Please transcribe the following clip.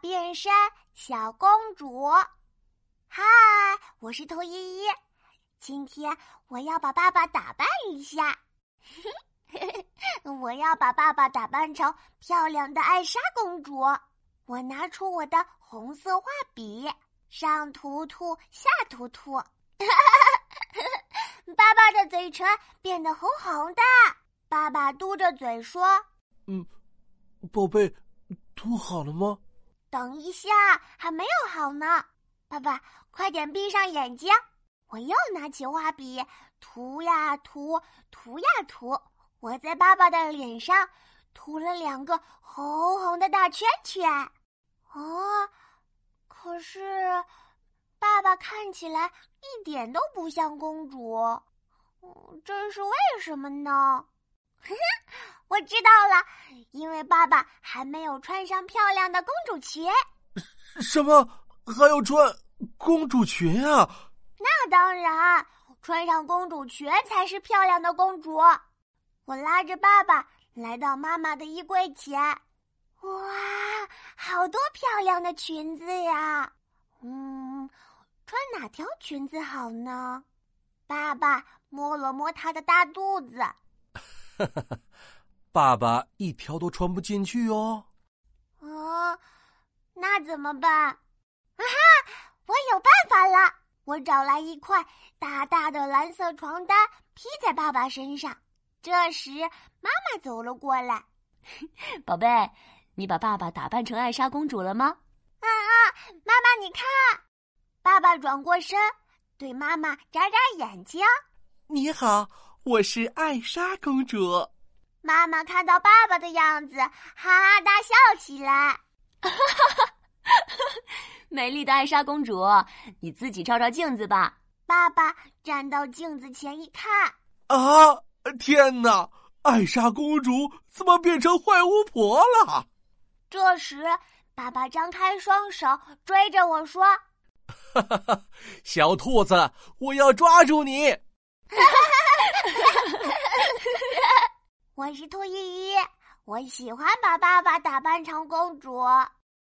变身小公主。嗨，我是兔依依，今天我要把爸爸打扮一下。我要把爸爸打扮成漂亮的艾莎公主。我拿出我的红色画笔，上涂涂，下涂涂。爸爸的嘴唇变得红红的。爸爸嘟着嘴说：“嗯，宝贝，涂好了吗？”等一下，还没有好呢。爸爸，快点闭上眼睛！我又拿起画笔，涂呀涂，涂呀涂。我在爸爸的脸上涂了两个红红的大圈圈。哦，可是爸爸看起来一点都不像公主。这是为什么呢？我知道了，因为爸爸还没有穿上漂亮的公主裙。什么？还要穿公主裙啊？那当然，穿上公主裙才是漂亮的公主。我拉着爸爸来到妈妈的衣柜前，哇，好多漂亮的裙子呀！嗯，穿哪条裙子好呢？爸爸摸了摸他的大肚子。哈哈哈，爸爸一条都穿不进去哦。啊，那怎么办？啊哈，我有办法了！我找来一块大大的蓝色床单，披在爸爸身上。这时，妈妈走了过来。宝贝，你把爸爸打扮成艾莎公主了吗？啊啊！妈妈，你看，爸爸转过身，对妈妈眨眨眼睛。你好。我是艾莎公主。妈妈看到爸爸的样子，哈哈大笑起来。美丽的艾莎公主，你自己照照镜子吧。爸爸站到镜子前一看，啊！天哪！艾莎公主怎么变成坏巫婆了？这时，爸爸张开双手追着我说：“哈哈哈，小兔子，我要抓住你！” 我是兔依依，我喜欢把爸爸打扮成公主。